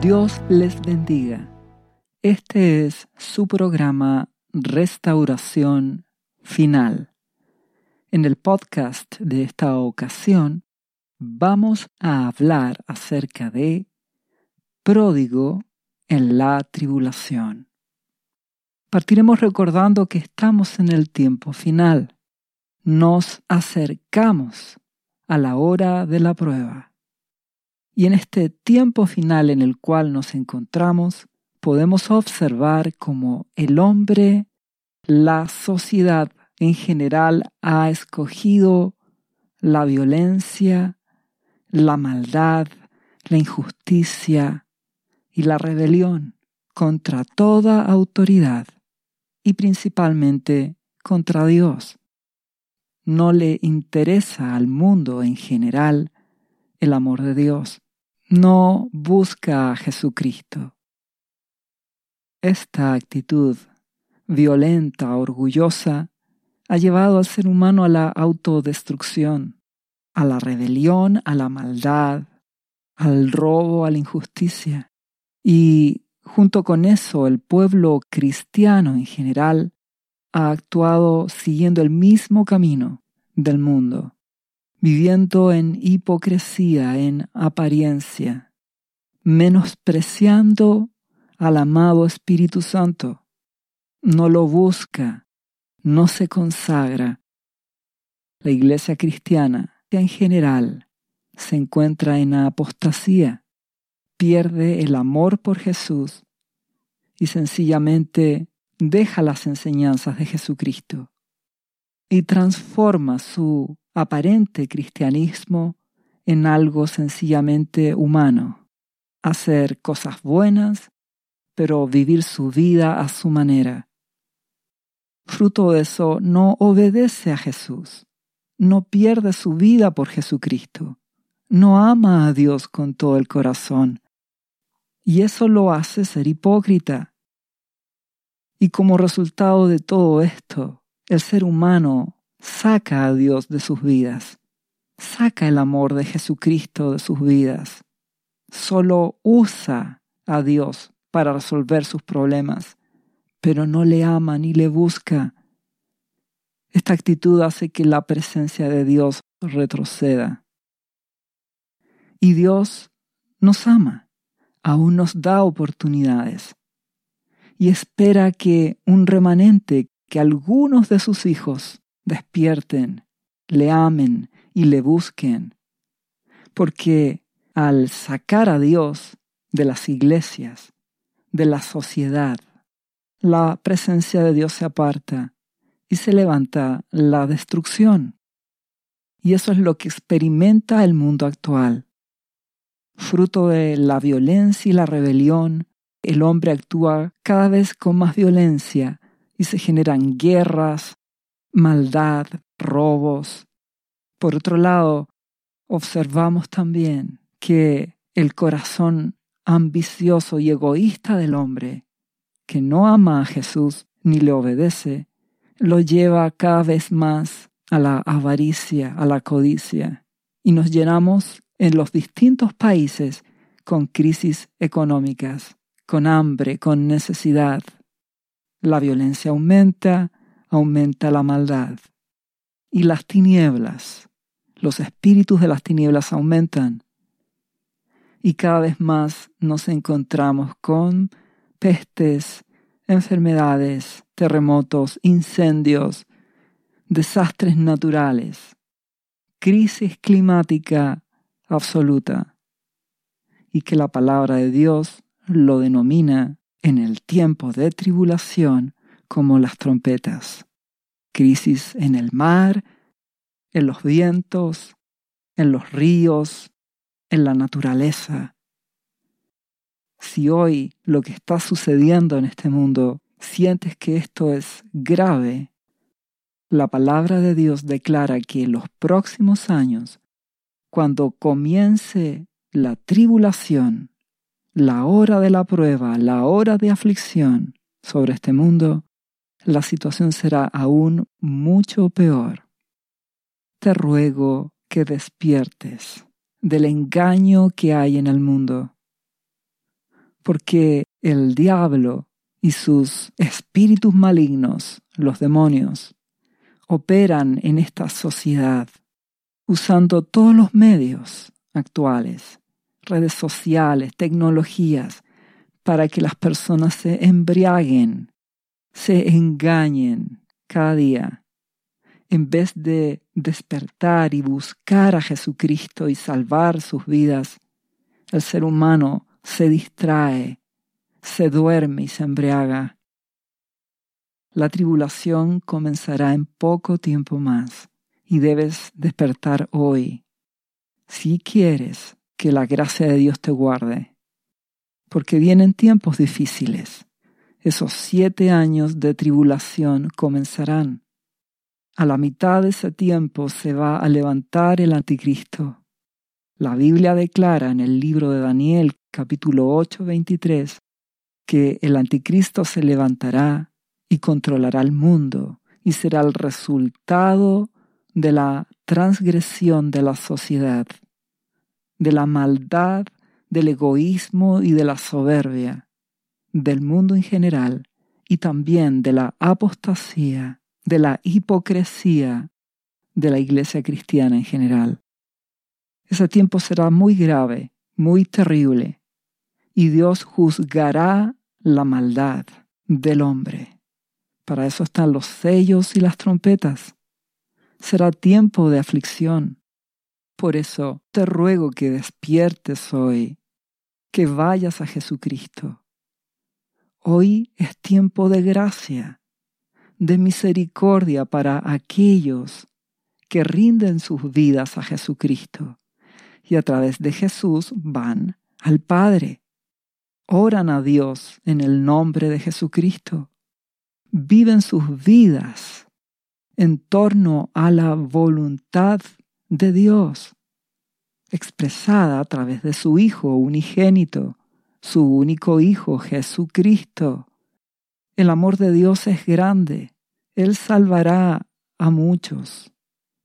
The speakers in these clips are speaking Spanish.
Dios les bendiga. Este es su programa Restauración Final. En el podcast de esta ocasión vamos a hablar acerca de pródigo en la tribulación. Partiremos recordando que estamos en el tiempo final. Nos acercamos a la hora de la prueba. Y en este tiempo final en el cual nos encontramos, podemos observar cómo el hombre, la sociedad en general ha escogido la violencia, la maldad, la injusticia y la rebelión contra toda autoridad y principalmente contra Dios. No le interesa al mundo en general el amor de Dios. No busca a Jesucristo. Esta actitud violenta, orgullosa, ha llevado al ser humano a la autodestrucción, a la rebelión, a la maldad, al robo, a la injusticia. Y junto con eso, el pueblo cristiano en general ha actuado siguiendo el mismo camino del mundo, viviendo en hipocresía, en apariencia, menospreciando al amado Espíritu Santo. No lo busca, no se consagra. La iglesia cristiana en general se encuentra en apostasía, pierde el amor por Jesús y sencillamente deja las enseñanzas de Jesucristo y transforma su aparente cristianismo en algo sencillamente humano, hacer cosas buenas, pero vivir su vida a su manera. Fruto de eso no obedece a Jesús, no pierde su vida por Jesucristo, no ama a Dios con todo el corazón, y eso lo hace ser hipócrita. Y como resultado de todo esto, el ser humano saca a Dios de sus vidas, saca el amor de Jesucristo de sus vidas, solo usa a Dios para resolver sus problemas, pero no le ama ni le busca. Esta actitud hace que la presencia de Dios retroceda. Y Dios nos ama, aún nos da oportunidades y espera que un remanente, que algunos de sus hijos despierten, le amen y le busquen. Porque al sacar a Dios de las iglesias, de la sociedad, la presencia de Dios se aparta y se levanta la destrucción. Y eso es lo que experimenta el mundo actual. Fruto de la violencia y la rebelión, el hombre actúa cada vez con más violencia y se generan guerras, maldad, robos. Por otro lado, observamos también que el corazón ambicioso y egoísta del hombre, que no ama a Jesús ni le obedece, lo lleva cada vez más a la avaricia, a la codicia, y nos llenamos en los distintos países con crisis económicas, con hambre, con necesidad. La violencia aumenta, aumenta la maldad. Y las tinieblas, los espíritus de las tinieblas aumentan. Y cada vez más nos encontramos con pestes, enfermedades, terremotos, incendios, desastres naturales, crisis climática absoluta. Y que la palabra de Dios lo denomina en el tiempo de tribulación como las trompetas. Crisis en el mar, en los vientos, en los ríos, en la naturaleza. Si hoy lo que está sucediendo en este mundo sientes que esto es grave, la palabra de Dios declara que en los próximos años, cuando comience la tribulación, la hora de la prueba, la hora de aflicción sobre este mundo, la situación será aún mucho peor. Te ruego que despiertes del engaño que hay en el mundo. porque el diablo y sus espíritus malignos, los demonios, operan en esta sociedad usando todos los medios actuales, redes sociales, tecnologías, para que las personas se embriaguen, se engañen cada día, en vez de despertar y buscar a Jesucristo y salvar sus vidas, el ser humano se distrae, se duerme y se embriaga. La tribulación comenzará en poco tiempo más y debes despertar hoy si quieres que la gracia de Dios te guarde, porque vienen tiempos difíciles. Esos siete años de tribulación comenzarán. A la mitad de ese tiempo se va a levantar el anticristo. La Biblia declara en el libro de Daniel capítulo 8, 23 que el anticristo se levantará y controlará el mundo y será el resultado de la transgresión de la sociedad, de la maldad, del egoísmo y de la soberbia, del mundo en general y también de la apostasía, de la hipocresía de la iglesia cristiana en general. Ese tiempo será muy grave, muy terrible, y Dios juzgará la maldad del hombre. Para eso están los sellos y las trompetas será tiempo de aflicción. Por eso te ruego que despiertes hoy, que vayas a Jesucristo. Hoy es tiempo de gracia, de misericordia para aquellos que rinden sus vidas a Jesucristo y a través de Jesús van al Padre. Oran a Dios en el nombre de Jesucristo. Viven sus vidas en torno a la voluntad de Dios, expresada a través de su Hijo unigénito, su único Hijo Jesucristo. El amor de Dios es grande. Él salvará a muchos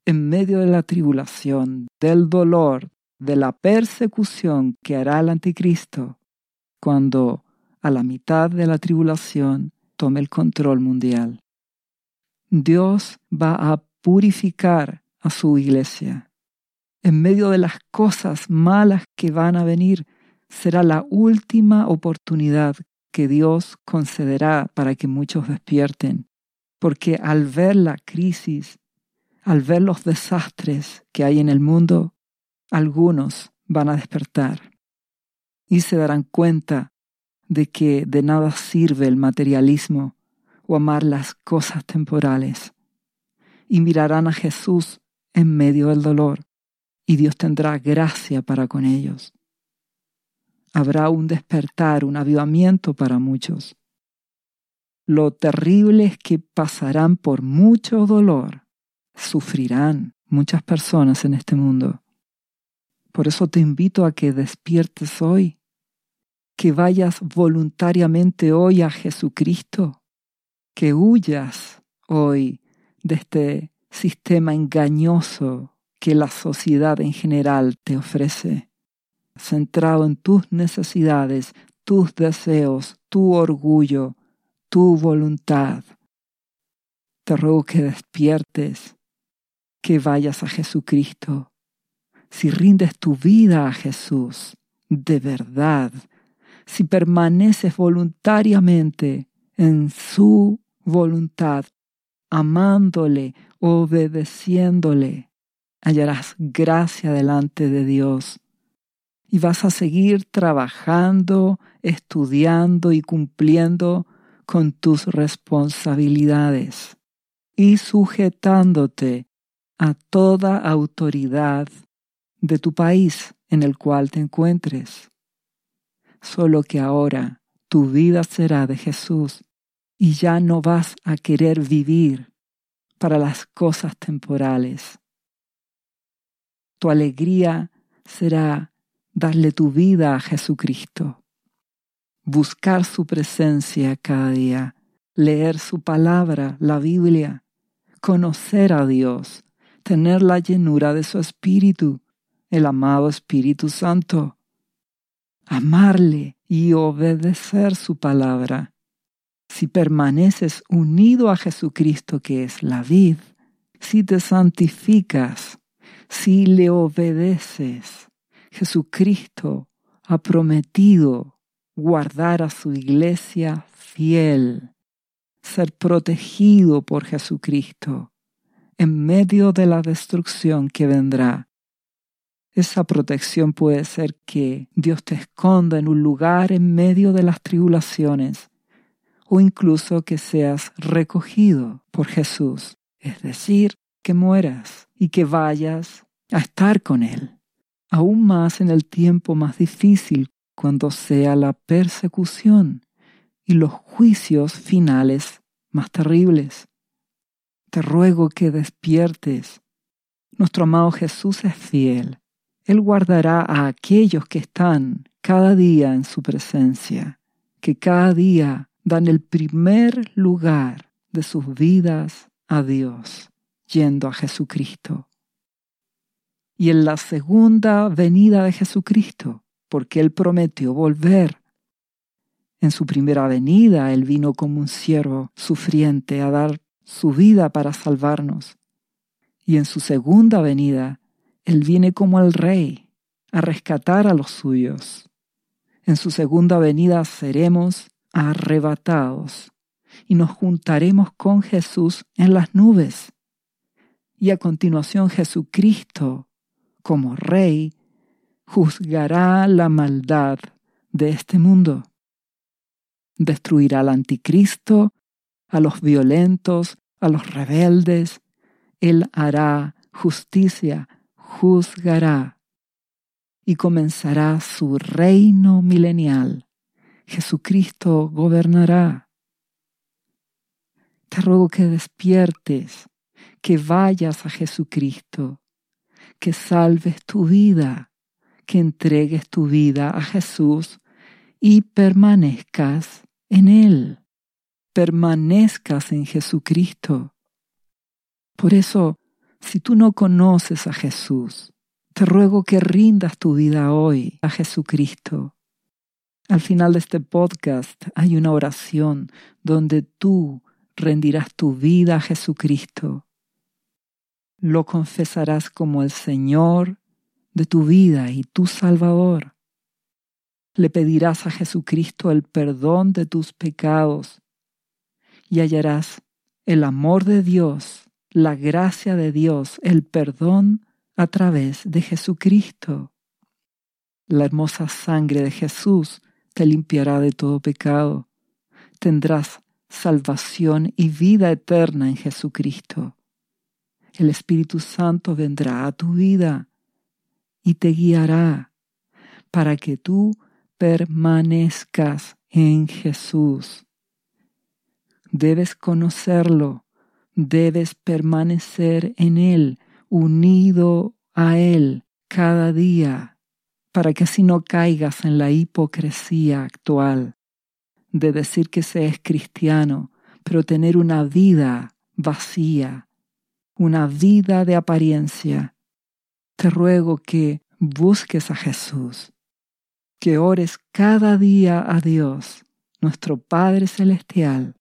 en medio de la tribulación, del dolor, de la persecución que hará el anticristo cuando a la mitad de la tribulación tome el control mundial. Dios va a purificar a su iglesia. En medio de las cosas malas que van a venir, será la última oportunidad que Dios concederá para que muchos despierten. Porque al ver la crisis, al ver los desastres que hay en el mundo, algunos van a despertar y se darán cuenta de que de nada sirve el materialismo o amar las cosas temporales. Y mirarán a Jesús en medio del dolor y Dios tendrá gracia para con ellos. Habrá un despertar, un avivamiento para muchos. Lo terrible es que pasarán por mucho dolor, sufrirán muchas personas en este mundo. Por eso te invito a que despiertes hoy, que vayas voluntariamente hoy a Jesucristo que huyas hoy de este sistema engañoso que la sociedad en general te ofrece, centrado en tus necesidades, tus deseos, tu orgullo, tu voluntad. Te ruego que despiertes, que vayas a Jesucristo. Si rindes tu vida a Jesús, de verdad, si permaneces voluntariamente en su voluntad, amándole, obedeciéndole, hallarás gracia delante de Dios. Y vas a seguir trabajando, estudiando y cumpliendo con tus responsabilidades y sujetándote a toda autoridad de tu país en el cual te encuentres. Solo que ahora tu vida será de Jesús y ya no vas a querer vivir para las cosas temporales. Tu alegría será darle tu vida a Jesucristo, buscar su presencia cada día, leer su palabra, la Biblia, conocer a Dios, tener la llenura de su Espíritu, el amado Espíritu Santo, amarle y obedecer su palabra. Si permaneces unido a Jesucristo que es la vid, si te santificas, si le obedeces, Jesucristo ha prometido guardar a su iglesia fiel, ser protegido por Jesucristo en medio de la destrucción que vendrá. Esa protección puede ser que Dios te esconda en un lugar en medio de las tribulaciones o incluso que seas recogido por Jesús, es decir, que mueras y que vayas a estar con Él, aún más en el tiempo más difícil cuando sea la persecución y los juicios finales más terribles. Te ruego que despiertes. Nuestro amado Jesús es fiel. Él guardará a aquellos que están cada día en su presencia, que cada día dan el primer lugar de sus vidas a Dios, yendo a Jesucristo. Y en la segunda venida de Jesucristo, porque Él prometió volver. En su primera venida Él vino como un siervo sufriente a dar su vida para salvarnos. Y en su segunda venida Él viene como el Rey a rescatar a los suyos. En su segunda venida seremos arrebatados y nos juntaremos con Jesús en las nubes. Y a continuación Jesucristo, como Rey, juzgará la maldad de este mundo. Destruirá al anticristo, a los violentos, a los rebeldes. Él hará justicia, juzgará y comenzará su reino milenial Jesucristo gobernará. Te ruego que despiertes, que vayas a Jesucristo, que salves tu vida, que entregues tu vida a Jesús y permanezcas en Él, permanezcas en Jesucristo. Por eso, si tú no conoces a Jesús, te ruego que rindas tu vida hoy a Jesucristo al final de este podcast hay una oración donde tú rendirás tu vida a Jesucristo. Lo confesarás como el Señor de tu vida y tu Salvador. Le pedirás a Jesucristo el perdón de tus pecados y hallarás el amor de Dios, la gracia de Dios, el perdón a través de Jesucristo. La hermosa sangre de Jesús te limpiará de todo pecado. Tendrás salvación y vida eterna en Jesucristo. El Espíritu Santo vendrá a tu vida y te guiará para que tú permanezcas en Jesús. Debes conocerlo, debes permanecer en Él, unido a Él cada día para que así no caigas en la hipocresía actual de decir que se es cristiano, pero tener una vida vacía, una vida de apariencia. Te ruego que busques a Jesús, que ores cada día a Dios, nuestro Padre Celestial,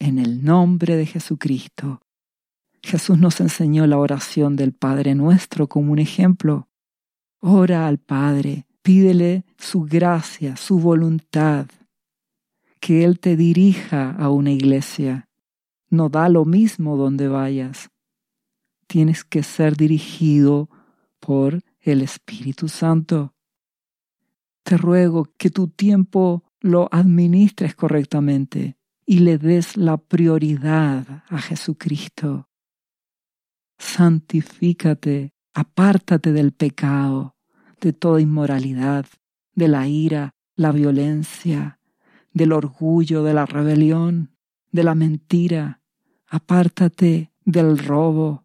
en el nombre de Jesucristo. Jesús nos enseñó la oración del Padre nuestro como un ejemplo Ora al Padre, pídele su gracia, su voluntad, que Él te dirija a una iglesia. No da lo mismo donde vayas. Tienes que ser dirigido por el Espíritu Santo. Te ruego que tu tiempo lo administres correctamente y le des la prioridad a Jesucristo. Santifícate Apártate del pecado, de toda inmoralidad, de la ira, la violencia, del orgullo, de la rebelión, de la mentira. Apártate del robo,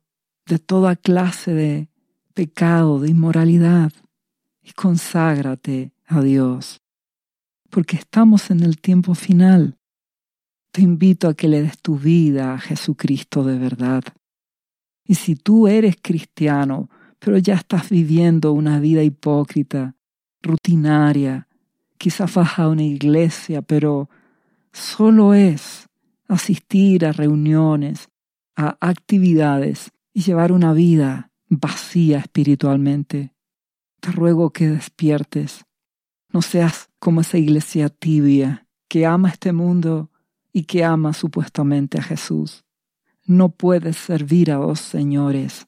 de toda clase de pecado, de inmoralidad, y conságrate a Dios, porque estamos en el tiempo final. Te invito a que le des tu vida a Jesucristo de verdad. Y si tú eres cristiano, pero ya estás viviendo una vida hipócrita, rutinaria, quizás vas a una iglesia, pero solo es asistir a reuniones, a actividades y llevar una vida vacía espiritualmente. Te ruego que despiertes. No seas como esa iglesia tibia que ama este mundo y que ama supuestamente a Jesús. No puedes servir a dos señores.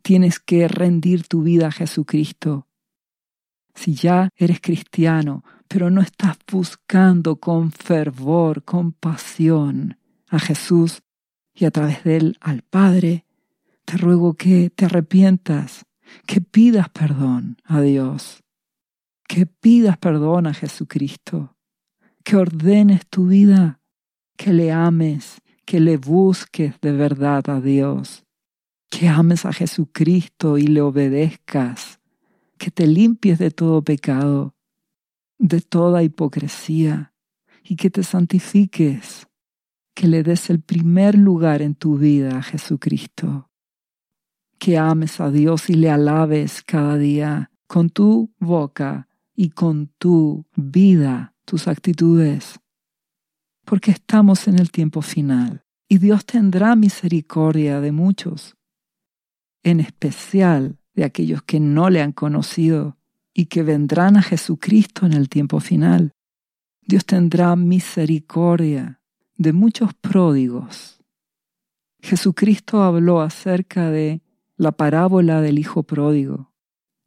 Tienes que rendir tu vida a Jesucristo. Si ya eres cristiano, pero no estás buscando con fervor, con pasión a Jesús y a través de él al Padre, te ruego que te arrepientas, que pidas perdón a Dios, que pidas perdón a Jesucristo, que ordenes tu vida, que le ames, que le busques de verdad a Dios, que ames a Jesucristo y le obedezcas, que te limpies de todo pecado, de toda hipocresía, y que te santifiques, que le des el primer lugar en tu vida a Jesucristo, que ames a Dios y le alabes cada día con tu boca y con tu vida, tus actitudes, porque estamos en el tiempo final y Dios tendrá misericordia de muchos, en especial de aquellos que no le han conocido y que vendrán a Jesucristo en el tiempo final. Dios tendrá misericordia de muchos pródigos. Jesucristo habló acerca de la parábola del Hijo Pródigo.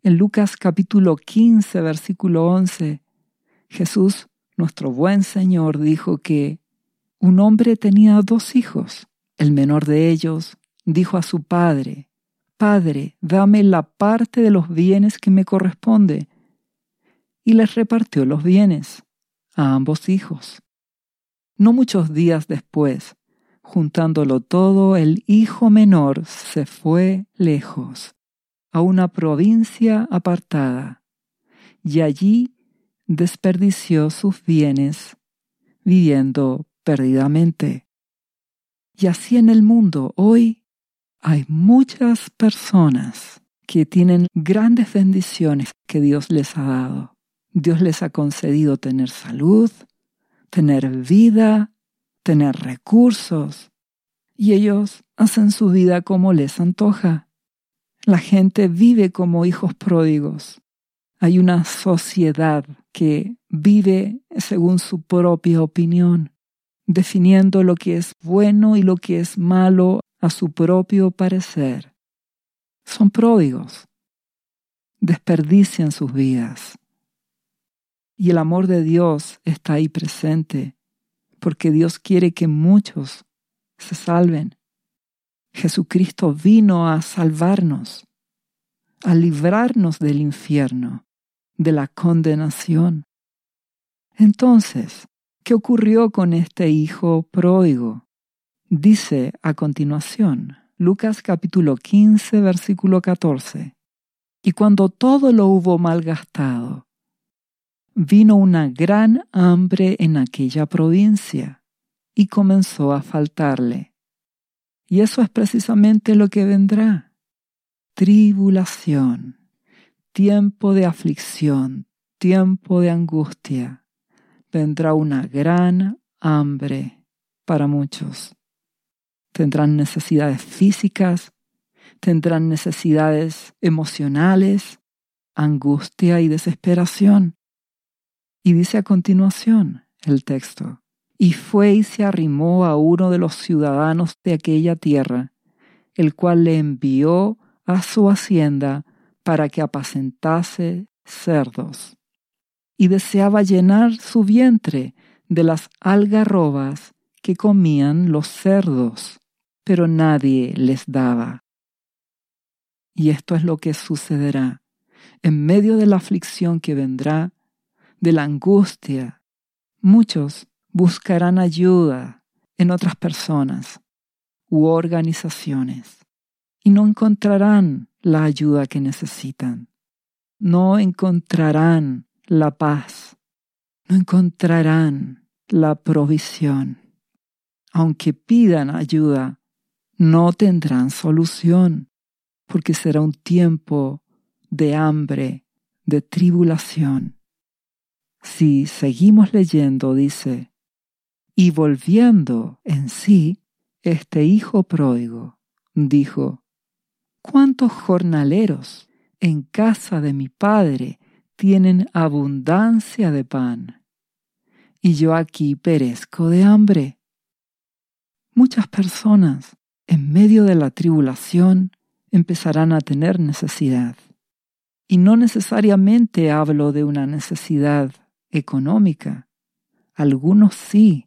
En Lucas capítulo 15, versículo 11, Jesús nuestro buen Señor dijo que un hombre tenía dos hijos. El menor de ellos dijo a su padre, Padre, dame la parte de los bienes que me corresponde. Y les repartió los bienes a ambos hijos. No muchos días después, juntándolo todo, el hijo menor se fue lejos, a una provincia apartada, y allí desperdició sus bienes viviendo perdidamente. Y así en el mundo hoy hay muchas personas que tienen grandes bendiciones que Dios les ha dado. Dios les ha concedido tener salud, tener vida, tener recursos, y ellos hacen su vida como les antoja. La gente vive como hijos pródigos. Hay una sociedad que vive según su propia opinión, definiendo lo que es bueno y lo que es malo a su propio parecer. Son pródigos, desperdician sus vidas. Y el amor de Dios está ahí presente, porque Dios quiere que muchos se salven. Jesucristo vino a salvarnos, a librarnos del infierno de la condenación. Entonces, ¿qué ocurrió con este hijo pródigo? Dice a continuación, Lucas capítulo 15, versículo 14. Y cuando todo lo hubo malgastado, vino una gran hambre en aquella provincia y comenzó a faltarle. Y eso es precisamente lo que vendrá. Tribulación tiempo de aflicción, tiempo de angustia, vendrá una gran hambre para muchos. Tendrán necesidades físicas, tendrán necesidades emocionales, angustia y desesperación. Y dice a continuación el texto, y fue y se arrimó a uno de los ciudadanos de aquella tierra, el cual le envió a su hacienda para que apacentase cerdos, y deseaba llenar su vientre de las algarrobas que comían los cerdos, pero nadie les daba. Y esto es lo que sucederá en medio de la aflicción que vendrá, de la angustia. Muchos buscarán ayuda en otras personas u organizaciones y no encontrarán la ayuda que necesitan. No encontrarán la paz, no encontrarán la provisión. Aunque pidan ayuda, no tendrán solución, porque será un tiempo de hambre, de tribulación. Si seguimos leyendo, dice, y volviendo en sí, este hijo pródigo dijo, ¿cuántos jornaleros en casa de mi padre tienen abundancia de pan? Y yo aquí perezco de hambre. Muchas personas en medio de la tribulación empezarán a tener necesidad. Y no necesariamente hablo de una necesidad económica. Algunos sí,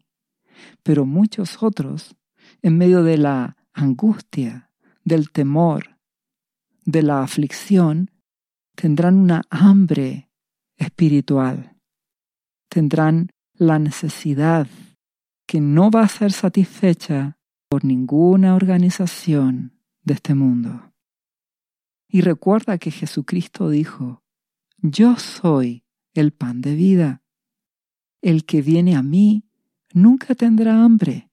pero muchos otros, en medio de la angustia, del temor, de la aflicción, tendrán una hambre espiritual. Tendrán la necesidad que no va a ser satisfecha por ninguna organización de este mundo. Y recuerda que Jesucristo dijo, Yo soy el pan de vida. El que viene a mí nunca tendrá hambre,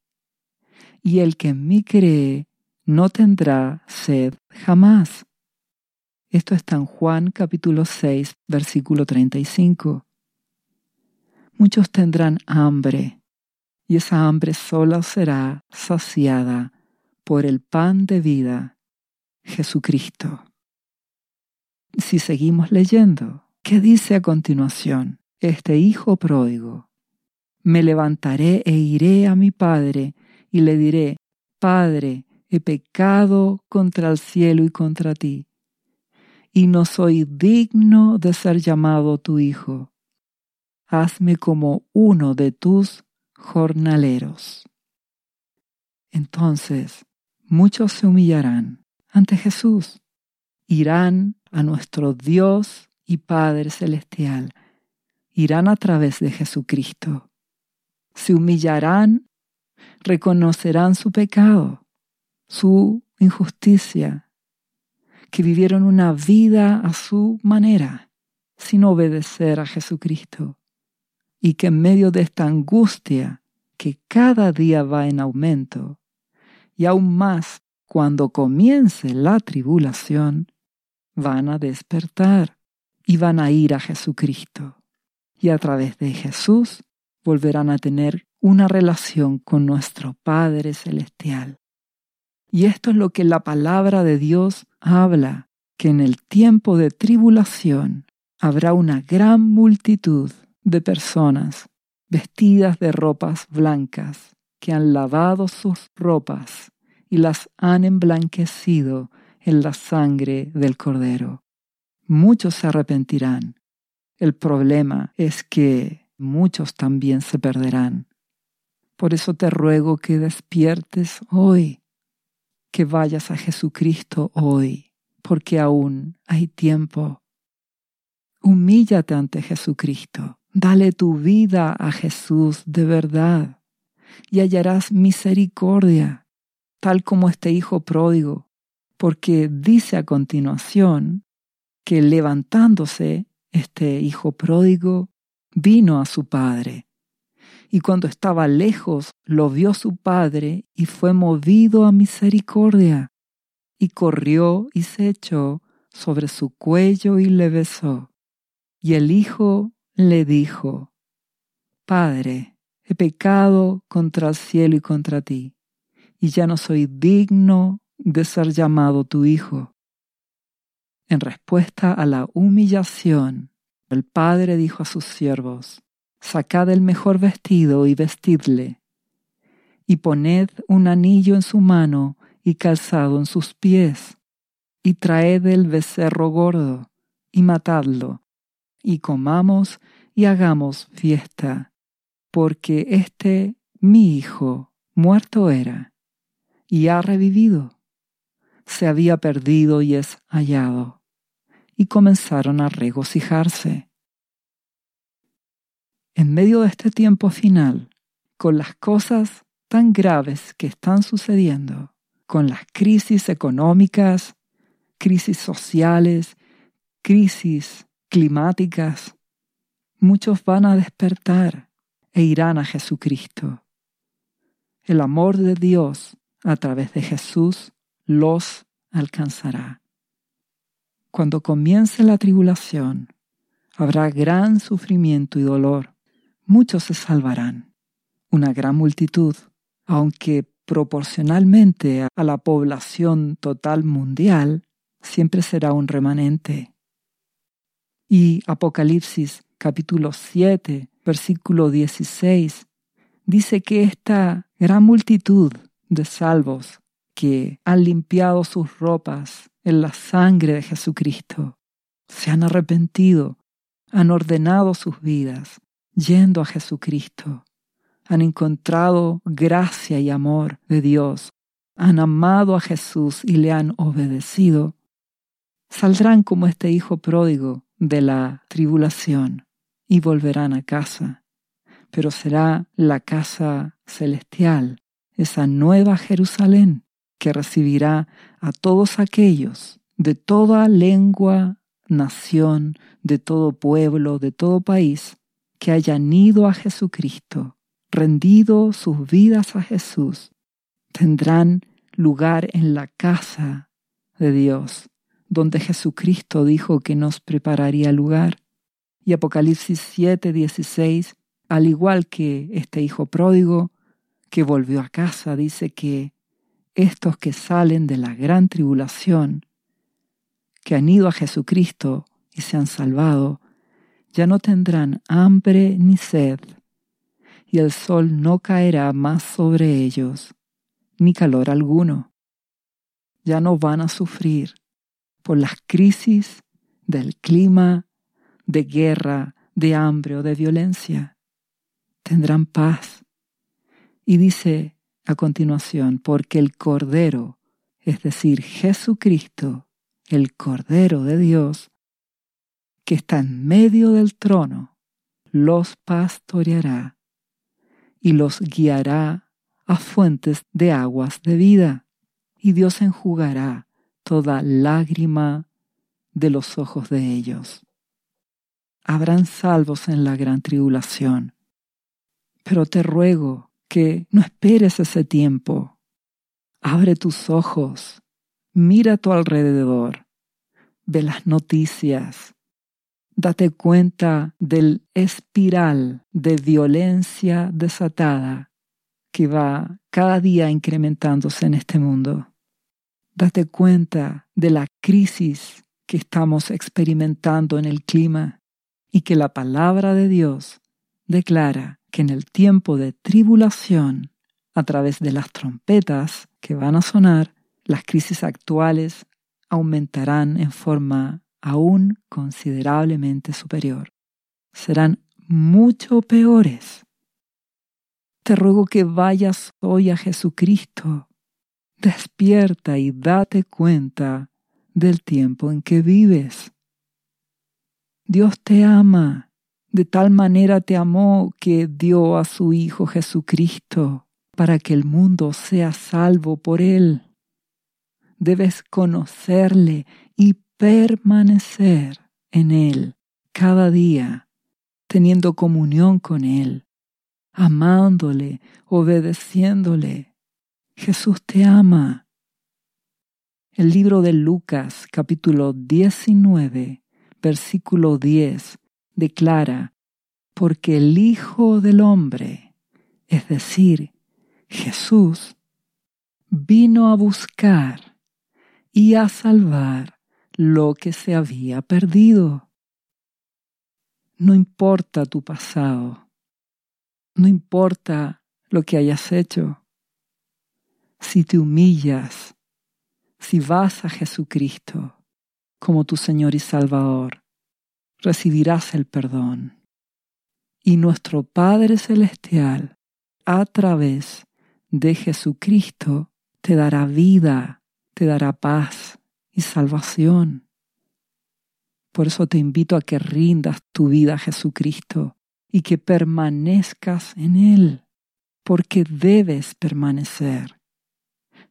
y el que en mí cree no tendrá sed jamás. Esto está en Juan capítulo 6, versículo 35. Muchos tendrán hambre, y esa hambre solo será saciada por el pan de vida, Jesucristo. Si seguimos leyendo, ¿qué dice a continuación? Este hijo pródigo. Me levantaré e iré a mi padre y le diré, Padre, he pecado contra el cielo y contra ti, y no soy digno de ser llamado tu hijo. Hazme como uno de tus jornaleros. Entonces muchos se humillarán ante Jesús, irán a nuestro Dios y Padre Celestial, irán a través de Jesucristo. Se humillarán, reconocerán su pecado, su injusticia, que vivieron una vida a su manera, sin obedecer a Jesucristo, y que en medio de esta angustia que cada día va en aumento, y aún más cuando comience la tribulación, van a despertar y van a ir a Jesucristo. Y a través de Jesús volverán a tener una relación con nuestro Padre Celestial. Y esto es lo que la palabra de Dios habla, que en el tiempo de tribulación habrá una gran multitud de personas vestidas de ropas blancas, que han lavado sus ropas y las han emblanquecido en la sangre del Cordero. Muchos se arrepentirán. El problema es que muchos también se perderán. Por eso te ruego que despiertes hoy, que vayas a Jesucristo hoy, porque aún hay tiempo. Humíllate ante Jesucristo, dale tu vida a Jesús de verdad y hallarás misericordia, tal como este hijo pródigo porque dice a continuación que levantándose este hijo pródigo vino a su padre. Y cuando estaba lejos lo vio su padre y fue movido a misericordia, y corrió y se echó sobre su cuello y le besó. Y el hijo le dijo, Padre, he pecado contra el cielo y contra ti, y ya no soy digno de ser llamado tu hijo. En respuesta a la humillación, el padre dijo a sus siervos, Sacad el mejor vestido y vestidle, y poned un anillo en su mano y calzado en sus pies, y traed el becerro gordo, y matadlo, y comamos y hagamos fiesta, porque este mi hijo muerto era, y ha revivido se había perdido y es hallado, y comenzaron a regocijarse. En medio de este tiempo final, con las cosas tan graves que están sucediendo, con las crisis económicas, crisis sociales, crisis climáticas, muchos van a despertar e irán a Jesucristo. El amor de Dios a través de Jesús los alcanzará. Cuando comience la tribulación, Habrá gran sufrimiento y dolor. Muchos se salvarán. Una gran multitud, aunque proporcionalmente a la población total mundial, siempre será un remanente. Y Apocalipsis capítulo 7, versículo 16, dice que esta gran multitud de salvos que han limpiado sus ropas en la sangre de Jesucristo, se han arrepentido, han ordenado sus vidas yendo a Jesucristo, han encontrado gracia y amor de Dios, han amado a Jesús y le han obedecido, saldrán como este hijo pródigo de la tribulación y volverán a casa, pero será la casa celestial, esa nueva Jerusalén que recibirá a todos aquellos de toda lengua, nación, de todo pueblo, de todo país, que hayan ido a Jesucristo, rendido sus vidas a Jesús, tendrán lugar en la casa de Dios, donde Jesucristo dijo que nos prepararía lugar. Y Apocalipsis 7, 16, al igual que este hijo pródigo que volvió a casa, dice que estos que salen de la gran tribulación, que han ido a Jesucristo y se han salvado, ya no tendrán hambre ni sed, y el sol no caerá más sobre ellos, ni calor alguno. Ya no van a sufrir por las crisis del clima, de guerra, de hambre o de violencia. Tendrán paz. Y dice a continuación, porque el Cordero, es decir, Jesucristo, el Cordero de Dios, que está en medio del trono, los pastoreará y los guiará a fuentes de aguas de vida, y Dios enjugará toda lágrima de los ojos de ellos. Habrán salvos en la gran tribulación, pero te ruego que no esperes ese tiempo. Abre tus ojos, mira a tu alrededor, ve las noticias, date cuenta del espiral de violencia desatada que va cada día incrementándose en este mundo. Date cuenta de la crisis que estamos experimentando en el clima y que la palabra de Dios declara que en el tiempo de tribulación, a través de las trompetas que van a sonar, las crisis actuales aumentarán en forma aún considerablemente superior. Serán mucho peores. Te ruego que vayas hoy a Jesucristo. Despierta y date cuenta del tiempo en que vives. Dios te ama de tal manera te amó que dio a su Hijo Jesucristo para que el mundo sea salvo por él. Debes conocerle y permanecer en él cada día, teniendo comunión con él, amándole, obedeciéndole. Jesús te ama. El libro de Lucas capítulo 19, versículo 10 declara, porque el Hijo del Hombre, es decir, Jesús, vino a buscar y a salvar lo que se había perdido. No importa tu pasado, no importa lo que hayas hecho, si te humillas, si vas a Jesucristo como tu Señor y Salvador, recibirás el perdón. Y nuestro Padre Celestial, a través de Jesucristo, te dará vida, te dará paz y salvación. Por eso te invito a que rindas tu vida a Jesucristo y que permanezcas en Él, porque debes permanecer.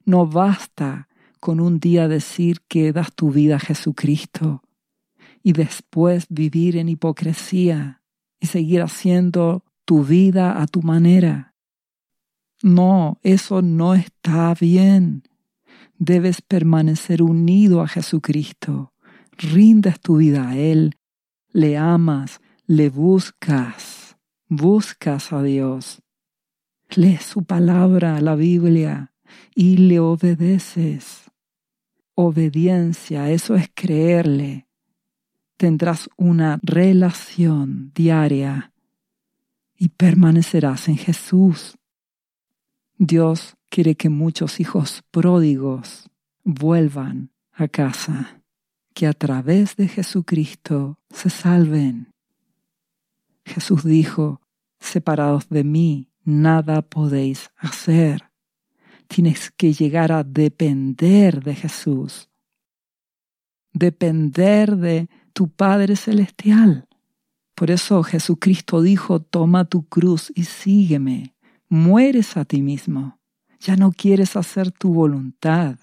No basta con un día decir que das tu vida a Jesucristo y después vivir en hipocresía y seguir haciendo tu vida a tu manera. No, eso no está bien. Debes permanecer unido a Jesucristo. Rindes tu vida a Él, le amas, le buscas, buscas a Dios. Lees su palabra, la Biblia, y le obedeces. Obediencia, eso es creerle. Tendrás una relación diaria y permanecerás en Jesús. Dios quiere que muchos hijos pródigos vuelvan a casa, que a través de Jesucristo se salven. Jesús dijo, separados de mí, nada podéis hacer. Tienes que llegar a depender de Jesús, depender de tu Padre Celestial. Por eso Jesucristo dijo, toma tu cruz y sígueme. Mueres a ti mismo. Ya no quieres hacer tu voluntad.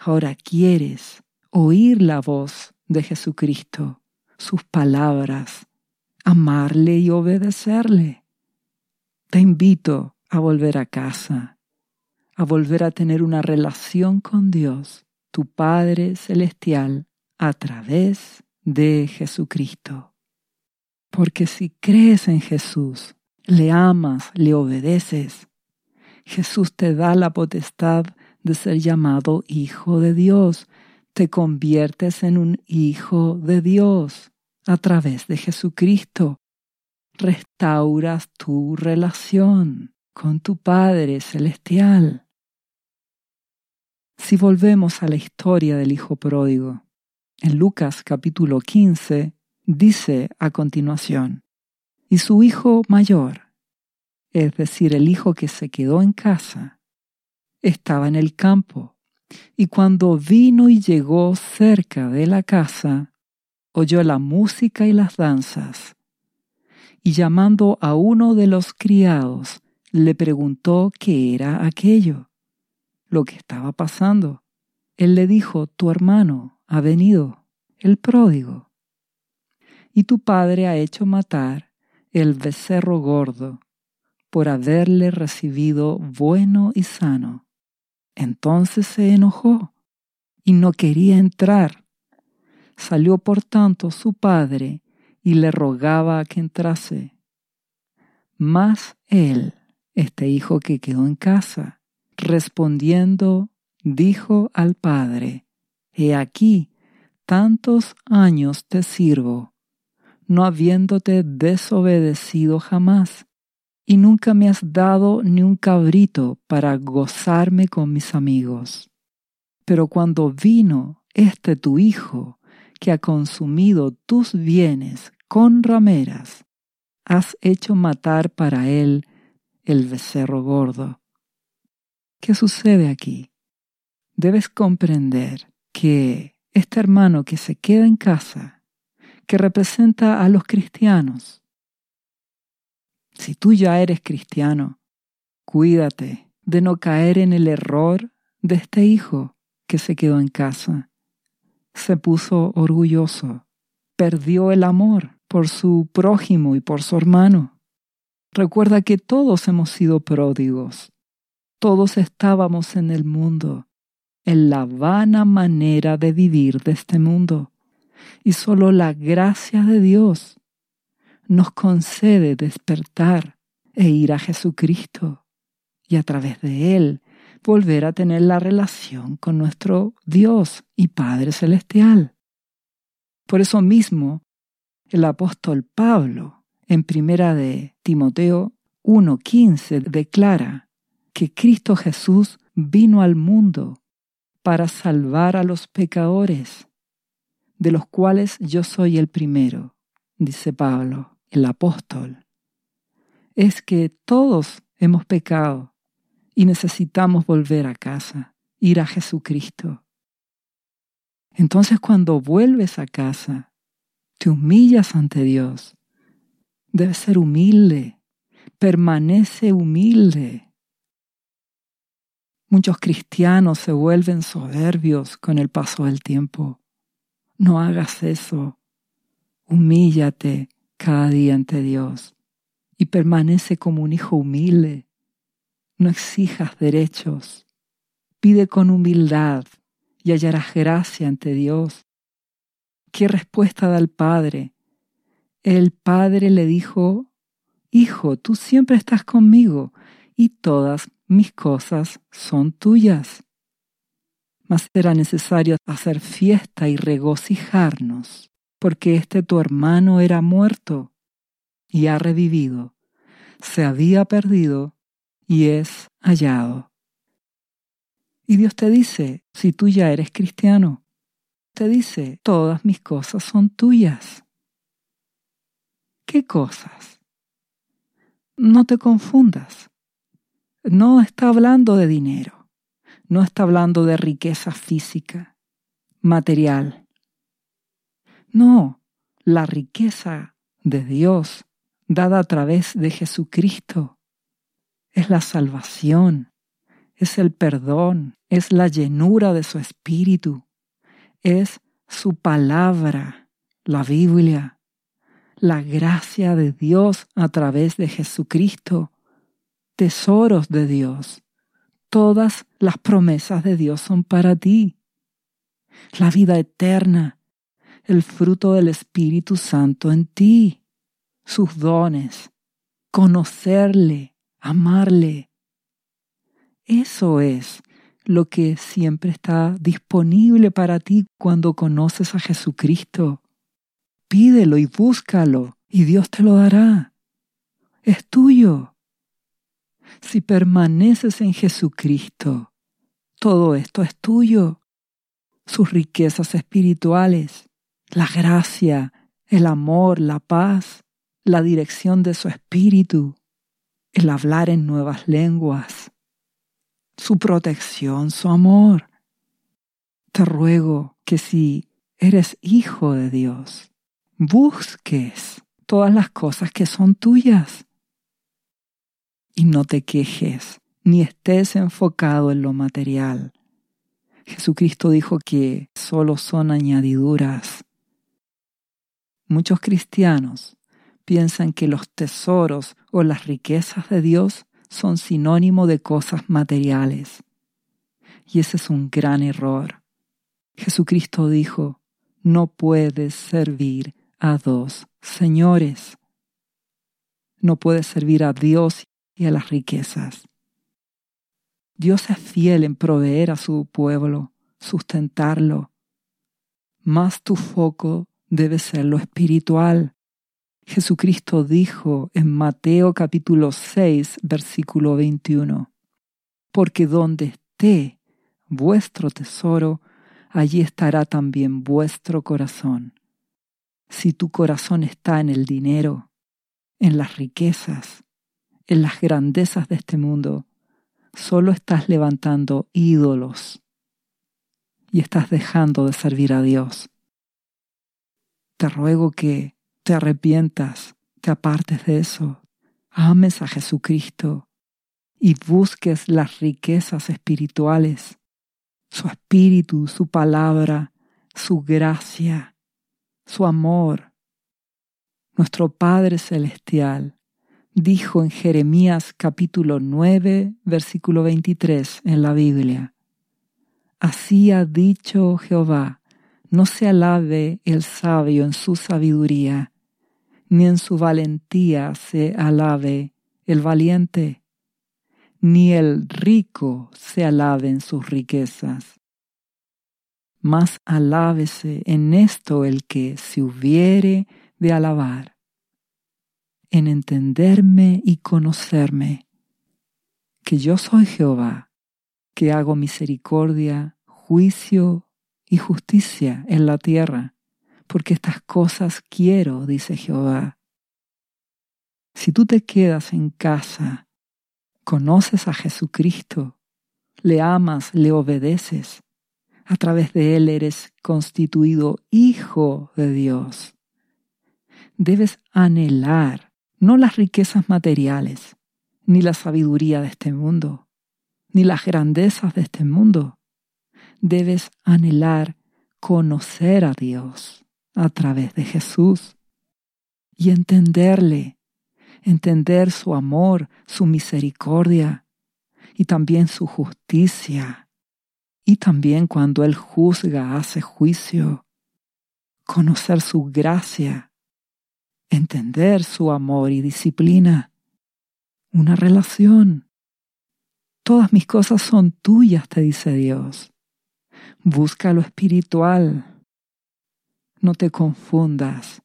Ahora quieres oír la voz de Jesucristo, sus palabras, amarle y obedecerle. Te invito a volver a casa, a volver a tener una relación con Dios, tu Padre Celestial, a través de Jesucristo. Porque si crees en Jesús, le amas, le obedeces, Jesús te da la potestad de ser llamado Hijo de Dios. Te conviertes en un Hijo de Dios a través de Jesucristo. Restauras tu relación con tu Padre Celestial. Si volvemos a la historia del Hijo Pródigo, en Lucas capítulo 15 dice a continuación, y su hijo mayor, es decir, el hijo que se quedó en casa, estaba en el campo, y cuando vino y llegó cerca de la casa, oyó la música y las danzas, y llamando a uno de los criados, le preguntó qué era aquello, lo que estaba pasando. Él le dijo, tu hermano ha venido, el pródigo, y tu padre ha hecho matar el becerro gordo por haberle recibido bueno y sano. Entonces se enojó y no quería entrar. Salió por tanto su padre y le rogaba que entrase. Mas él, este hijo que quedó en casa, respondiendo, dijo al padre, He aquí, tantos años te sirvo, no habiéndote desobedecido jamás y nunca me has dado ni un cabrito para gozarme con mis amigos. Pero cuando vino este tu hijo, que ha consumido tus bienes con rameras, has hecho matar para él el becerro gordo. ¿Qué sucede aquí? Debes comprender que este hermano que se queda en casa, que representa a los cristianos, si tú ya eres cristiano, cuídate de no caer en el error de este hijo que se quedó en casa. Se puso orgulloso, perdió el amor por su prójimo y por su hermano. Recuerda que todos hemos sido pródigos, todos estábamos en el mundo, en la vana manera de vivir de este mundo, y solo la gracia de Dios nos concede despertar e ir a Jesucristo y a través de Él volver a tener la relación con nuestro Dios y Padre Celestial. Por eso mismo, el apóstol Pablo, en primera de Timoteo 1.15, declara que Cristo Jesús vino al mundo para salvar a los pecadores, de los cuales yo soy el primero, dice Pablo el apóstol, es que todos hemos pecado y necesitamos volver a casa, ir a Jesucristo. Entonces cuando vuelves a casa, te humillas ante Dios. Debes ser humilde, permanece humilde. Muchos cristianos se vuelven soberbios con el paso del tiempo. No hagas eso. Humíllate cada día ante Dios y permanece como un hijo humilde. No exijas derechos. Pide con humildad y hallarás gracia ante Dios. ¿Qué respuesta da el Padre el Padre le dijo, Hijo, tú siempre estás conmigo y todas mis cosas son tuyas. Mas era necesario hacer fiesta y regocijarnos, porque este tu hermano era muerto y ha revivido, se había perdido y es hallado. Y Dios te dice, si tú ya eres cristiano, te dice, todas mis cosas son tuyas. ¿Qué cosas? No te confundas. No está hablando de dinero. No está hablando de riqueza física, material. No, la riqueza de Dios dada a través de Jesucristo es la salvación, es el perdón, es la llenura de su espíritu, es su palabra, la Biblia, la gracia de Dios a través de Jesucristo, tesoros de Dios. Todas las promesas de Dios son para ti. La vida eterna, el fruto del Espíritu Santo en ti, sus dones, conocerle, amarle. Eso es lo que siempre está disponible para ti cuando conoces a Jesucristo. Pídelo y búscalo y Dios te lo dará. Es tuyo. Si permaneces en Jesucristo, todo esto es tuyo. Sus riquezas espirituales, la gracia, el amor, la paz, la dirección de su espíritu, el hablar en nuevas lenguas, su protección, su amor. Te ruego que si eres hijo de Dios, busques todas las cosas que son tuyas y no te quejes ni estés enfocado en lo material. Jesucristo dijo que solo son añadiduras. Muchos cristianos piensan que los tesoros o las riquezas de Dios son sinónimo de cosas materiales. Y ese es un gran error. Jesucristo dijo, no puedes servir a dos señores. No puedes servir a Dios y a las riquezas. Dios es fiel en proveer a su pueblo, sustentarlo. Más tu foco debe ser lo espiritual, Jesucristo dijo en Mateo capítulo 6, versículo 21, Porque donde esté vuestro tesoro, allí estará también vuestro corazón. Si tu corazón está en el dinero, en las riquezas, en las grandezas de este mundo, solo estás levantando ídolos y estás dejando de servir a Dios. Te ruego que te arrepientas, te apartes de eso, ames a Jesucristo y busques las riquezas espirituales, su espíritu, su palabra, su gracia, su amor. Nuestro Padre Celestial dijo en Jeremías capítulo 9, versículo 23 en la Biblia, Así ha dicho Jehová, no se alabe el sabio en su sabiduría, ni en su valentía se alabe el valiente, ni el rico se alabe en sus riquezas. Mas alábese en esto el que se hubiere de alabar, en entenderme y conocerme, que yo soy Jehová, que hago misericordia, juicio y justicia en la tierra porque estas cosas quiero, dice Jehová. Si tú te quedas en casa, conoces a Jesucristo, le amas, le obedeces, a través de Él eres constituido hijo de Dios. Debes anhelar no las riquezas materiales, ni la sabiduría de este mundo, ni las grandezas de este mundo. Debes anhelar conocer a Dios a través de Jesús y entenderle, entender su amor, su misericordia y también su justicia. Y también cuando Él juzga, hace juicio, conocer su gracia, entender su amor y disciplina, una relación. Todas mis cosas son tuyas, te dice Dios. Busca lo espiritual. No te confundas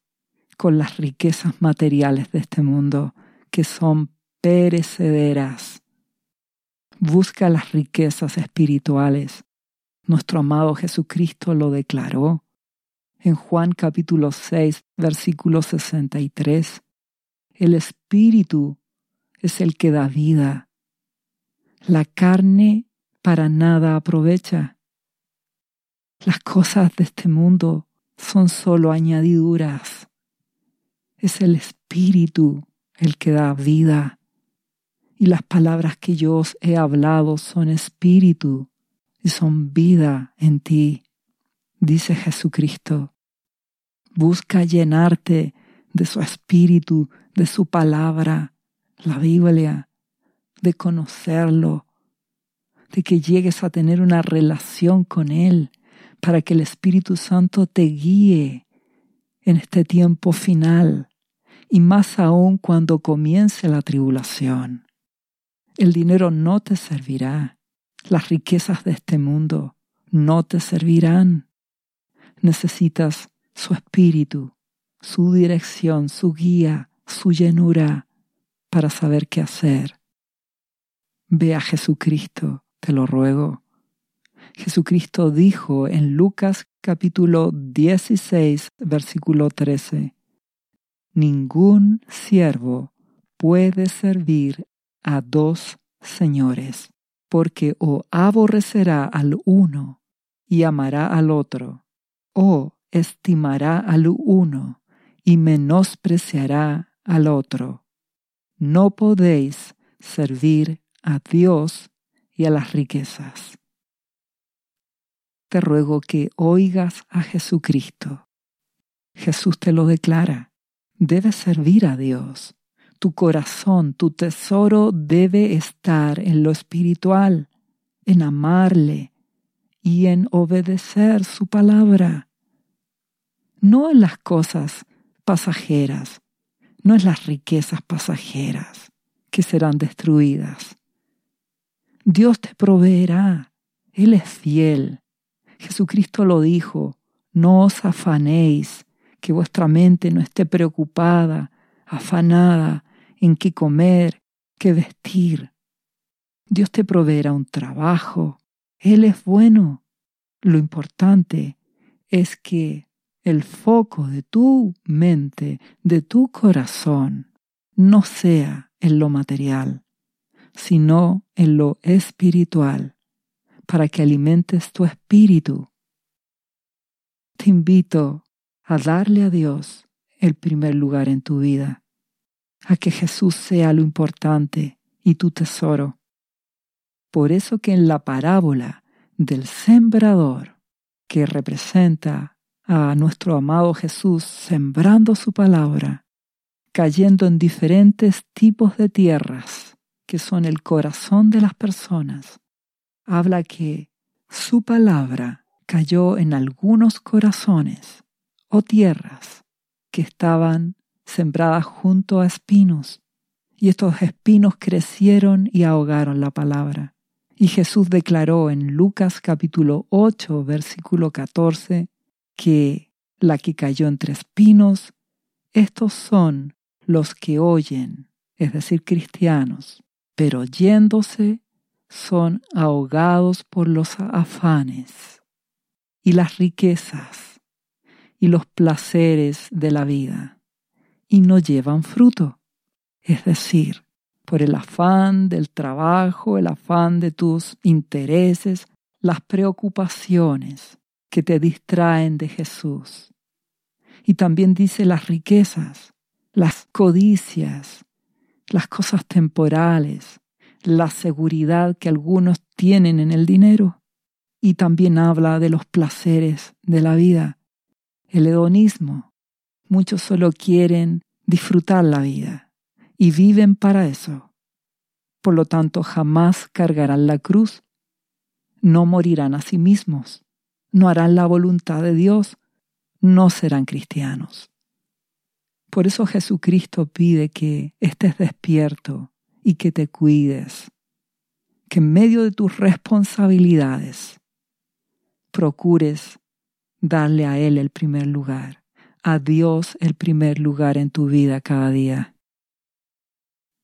con las riquezas materiales de este mundo que son perecederas. Busca las riquezas espirituales. Nuestro amado Jesucristo lo declaró en Juan capítulo 6, versículo 63. El Espíritu es el que da vida. La carne para nada aprovecha. Las cosas de este mundo son solo añadiduras. Es el Espíritu el que da vida. Y las palabras que yo os he hablado son espíritu y son vida en ti dice Jesucristo. Busca llenarte de su espíritu, de su palabra, la Biblia, de conocerlo, de que llegues a tener una relación con Él, para que el Espíritu Santo te guíe en este tiempo final y más aún cuando comience la tribulación. El dinero no te servirá, las riquezas de este mundo no te servirán necesitas su espíritu, su dirección, su guía, su llenura para saber qué hacer. Ve a Jesucristo, te lo ruego. Jesucristo dijo en Lucas capítulo 16, versículo 13, Ningún siervo puede servir a dos señores, porque o aborrecerá al uno y amará al otro, o estimará al uno y menospreciará al otro. No podéis servir a Dios y a las riquezas. Te ruego que oigas a Jesucristo. Jesús te lo declara. Debes servir a Dios. Tu corazón, tu tesoro debe estar en lo espiritual, en amarle, y en obedecer su palabra. No en las cosas pasajeras, no en las riquezas pasajeras que serán destruidas. Dios te proveerá, Él es fiel. Jesucristo lo dijo, no os afanéis, que vuestra mente no esté preocupada, afanada en qué comer, qué vestir. Dios te proveerá un trabajo, él es bueno. Lo importante es que el foco de tu mente, de tu corazón, no sea en lo material, sino en lo espiritual, para que alimentes tu espíritu. Te invito a darle a Dios el primer lugar en tu vida, a que Jesús sea lo importante y tu tesoro por eso que en la parábola del sembrador, que representa a nuestro amado Jesús sembrando su palabra, cayendo en diferentes tipos de tierras, que son el corazón de las personas, habla que su palabra cayó en algunos corazones o tierras que estaban sembradas junto a espinos, y estos espinos crecieron y ahogaron la palabra. Y Jesús declaró en Lucas capítulo 8, versículo 14, que la que cayó entre espinos, estos son los que oyen, es decir, cristianos, pero yéndose son ahogados por los afanes. Y las riquezas y los placeres de la vida y no llevan fruto, es decir, por el afán del trabajo, el afán de tus intereses, las preocupaciones que te distraen de Jesús. Y también dice las riquezas, las codicias, las cosas temporales, la seguridad que algunos tienen en el dinero. Y también habla de los placeres de la vida, el hedonismo. Muchos solo quieren disfrutar la vida y viven para eso. Por lo tanto, jamás cargarán la cruz, no morirán a sí mismos, no harán la voluntad de Dios, no serán cristianos. Por eso Jesucristo pide que estés despierto y que te cuides, que en medio de tus responsabilidades procures darle a Él el primer lugar, a Dios el primer lugar en tu vida cada día.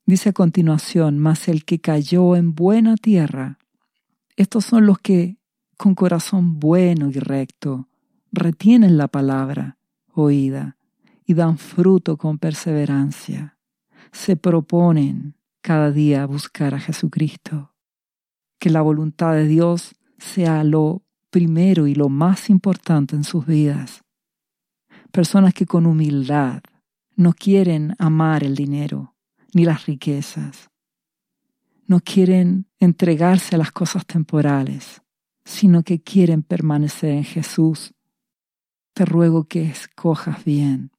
Dice a continuación, mas el que cayó en buena tierra, estos son los que con corazón bueno y recto retienen la palabra oída y dan fruto con perseverancia. Se proponen cada día buscar a Jesucristo. Que la voluntad de Dios sea lo primero y lo más importante en sus vidas. Personas que con humildad no quieren amar el dinero ni las riquezas. No quieren entregarse a las cosas temporales, sino que quieren permanecer en Jesús. Te ruego que escojas bien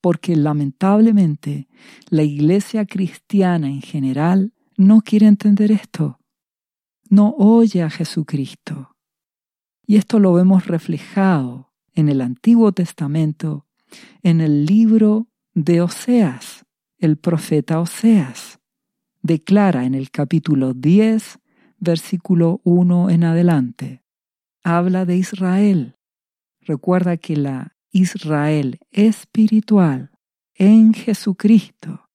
porque lamentablemente la iglesia cristiana en general no quiere entender esto. No oye a Jesucristo. Y esto lo vemos reflejado en el Antiguo Testamento, en el libro de Oseas. El profeta Oseas declara en el capítulo 10, versículo 1 en adelante. Habla de Israel. Recuerda que la Israel espiritual en Jesucristo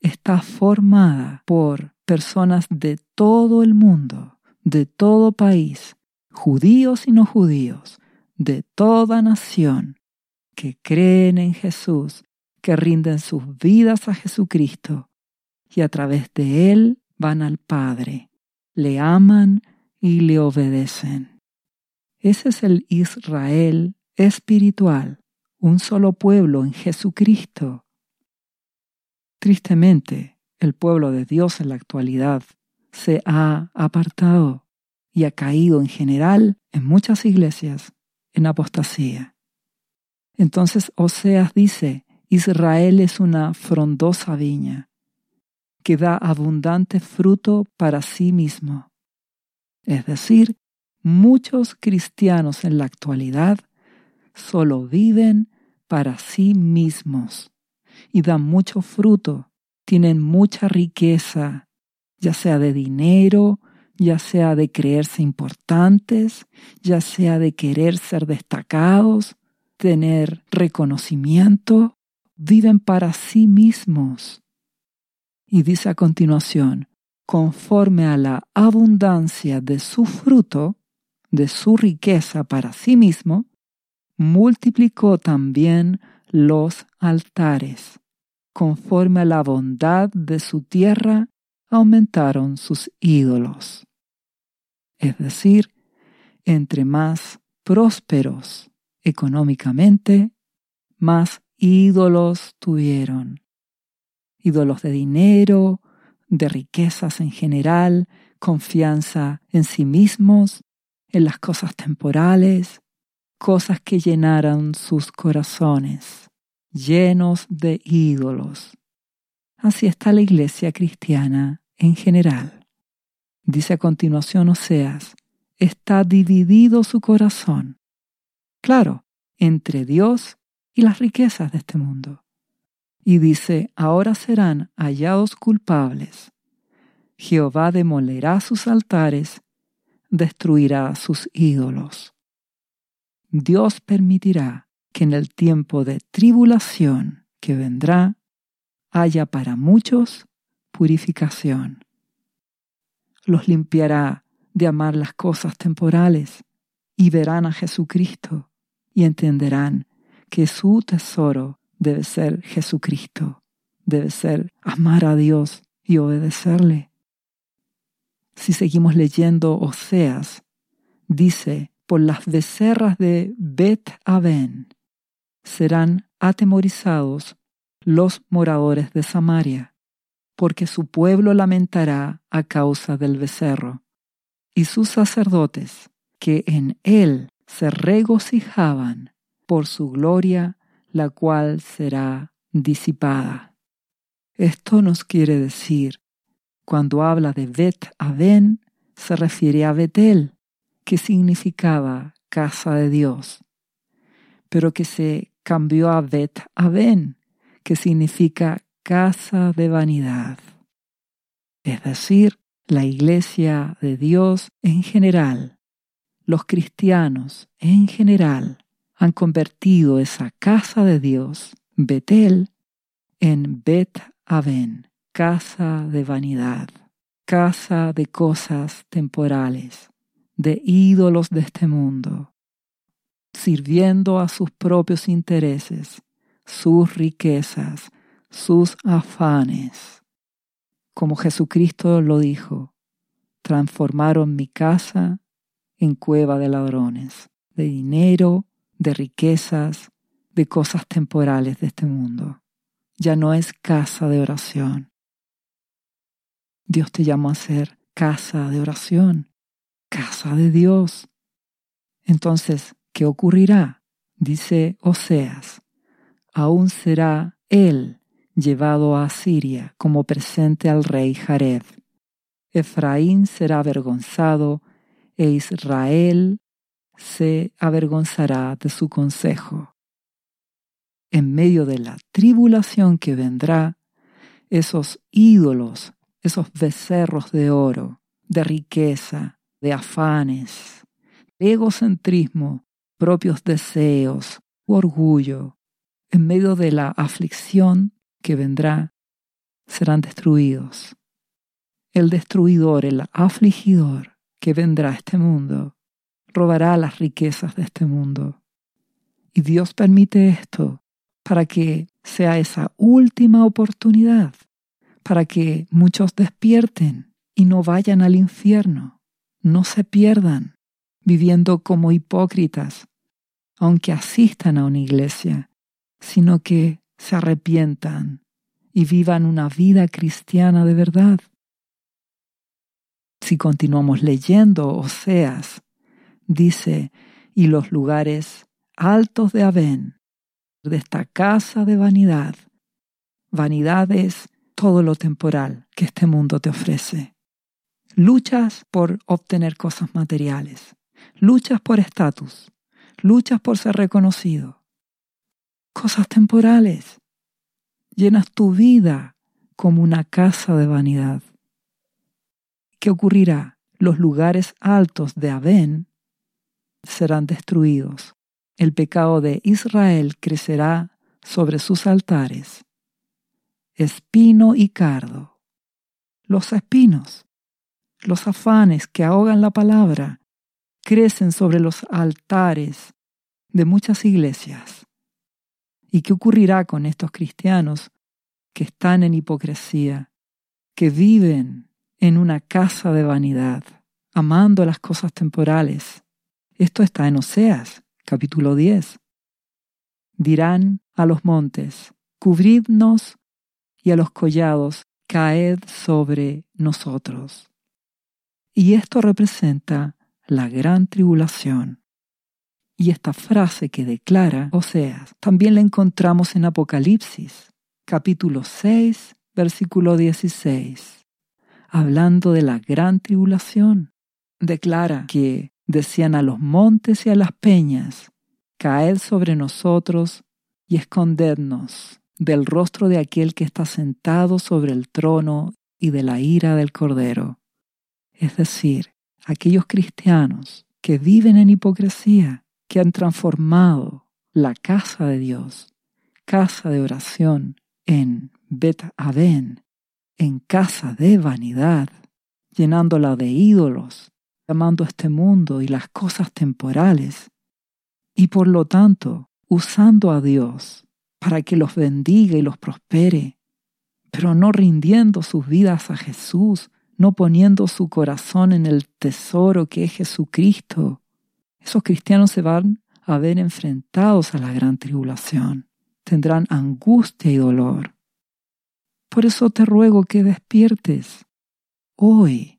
está formada por personas de todo el mundo, de todo país, judíos y no judíos, de toda nación, que creen en Jesús, que rinden sus vidas a Jesucristo y a través de Él van al Padre, le aman y le obedecen. Ese es el Israel espiritual, un solo pueblo en Jesucristo. Tristemente, el pueblo de Dios en la actualidad se ha apartado y ha caído en general en muchas iglesias en apostasía. Entonces Oseas dice, Israel es una frondosa viña que da abundante fruto para sí mismo. Es decir, muchos cristianos en la actualidad solo viven para sí mismos y dan mucho fruto, tienen mucha riqueza, ya sea de dinero, ya sea de creerse importantes, ya sea de querer ser destacados, tener reconocimiento, viven para sí mismos. Y dice a continuación, conforme a la abundancia de su fruto, de su riqueza para sí mismo, multiplicó también los altares. Conforme a la bondad de su tierra, aumentaron sus ídolos. Es decir, entre más prósperos económicamente, más ídolos tuvieron. Ídolos de dinero, de riquezas en general, confianza en sí mismos, en las cosas temporales, cosas que llenaran sus corazones, llenos de ídolos. Así está la iglesia cristiana en general. Dice a continuación Oseas, está dividido su corazón. Claro, entre Dios y las riquezas de este mundo. Y dice, ahora serán hallados culpables. Jehová demolerá sus altares, destruirá sus ídolos. Dios permitirá que en el tiempo de tribulación que vendrá haya para muchos purificación. Los limpiará de amar las cosas temporales y verán a Jesucristo y entenderán que su tesoro debe ser Jesucristo, debe ser amar a Dios y obedecerle. Si seguimos leyendo Oseas, dice por las becerras de Bet Aven. Serán atemorizados los moradores de Samaria, porque su pueblo lamentará a causa del becerro, y sus sacerdotes, que en él se regocijaban por su gloria, la cual será disipada. Esto nos quiere decir, cuando habla de Bet Aven, se refiere a Betel, que significaba casa de Dios, pero que se cambió a Bet Aven, que significa casa de vanidad, es decir, la iglesia de Dios en general, los cristianos en general, han convertido esa casa de Dios, Betel, en Bet Aven, casa de vanidad, casa de cosas temporales, de ídolos de este mundo, sirviendo a sus propios intereses, sus riquezas, sus afanes. Como Jesucristo lo dijo, transformaron mi casa en cueva de ladrones, de dinero, de riquezas, de cosas temporales de este mundo. Ya no es casa de oración. Dios te llamó a ser casa de oración, casa de Dios. Entonces, ¿qué ocurrirá? Dice Oseas, aún será Él llevado a Siria como presente al rey Jared. Efraín será avergonzado e Israel se avergonzará de su consejo. En medio de la tribulación que vendrá, esos ídolos, esos becerros de oro, de riqueza, de afanes, egocentrismo, propios deseos, orgullo, en medio de la aflicción que vendrá, serán destruidos. El destruidor, el afligidor que vendrá a este mundo, robará las riquezas de este mundo. Y Dios permite esto para que sea esa última oportunidad, para que muchos despierten y no vayan al infierno, no se pierdan viviendo como hipócritas, aunque asistan a una iglesia, sino que se arrepientan y vivan una vida cristiana de verdad. Si continuamos leyendo Oseas, dice, y los lugares altos de Abén, de esta casa de vanidad. Vanidad es todo lo temporal que este mundo te ofrece. Luchas por obtener cosas materiales, luchas por estatus, luchas por ser reconocido. Cosas temporales. Llenas tu vida como una casa de vanidad. ¿Qué ocurrirá? Los lugares altos de Abén serán destruidos. El pecado de Israel crecerá sobre sus altares. Espino y cardo. Los espinos, los afanes que ahogan la palabra, crecen sobre los altares de muchas iglesias. ¿Y qué ocurrirá con estos cristianos que están en hipocresía, que viven en una casa de vanidad, amando las cosas temporales, esto está en Oseas, capítulo 10. Dirán a los montes, cubridnos, y a los collados, caed sobre nosotros. Y esto representa la gran tribulación. Y esta frase que declara Oseas también la encontramos en Apocalipsis, capítulo 6, versículo 16. Hablando de la gran tribulación, declara que decían a los montes y a las peñas, Caed sobre nosotros y escondednos del rostro de aquel que está sentado sobre el trono y de la ira del Cordero. Es decir, aquellos cristianos que viven en hipocresía, que han transformado la casa de Dios, casa de oración, en Bet Aven, en casa de vanidad, llenándola de ídolos, amando este mundo y las cosas temporales, y por lo tanto usando a Dios para que los bendiga y los prospere, pero no rindiendo sus vidas a Jesús, no poniendo su corazón en el tesoro que es Jesucristo. Esos cristianos se van a ver enfrentados a la gran tribulación, tendrán angustia y dolor. Por eso te ruego que despiertes hoy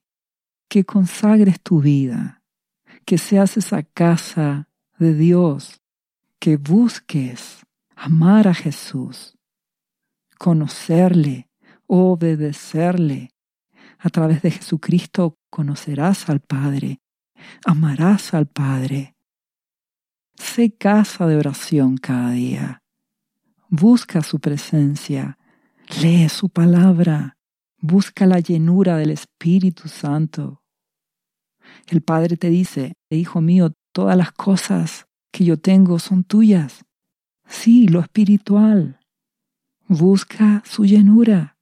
que consagres tu vida, que seas esa casa de Dios, que busques amar a Jesús, conocerle, obedecerle. A través de Jesucristo conocerás al Padre, amarás al Padre. Sé casa de oración cada día. busca su presencia, lee su palabra, busca la llenura del Espíritu Santo. El Padre te dice, Hijo mío, todas las cosas que yo tengo son tuyas. Sí, lo espiritual. Busca su llenura,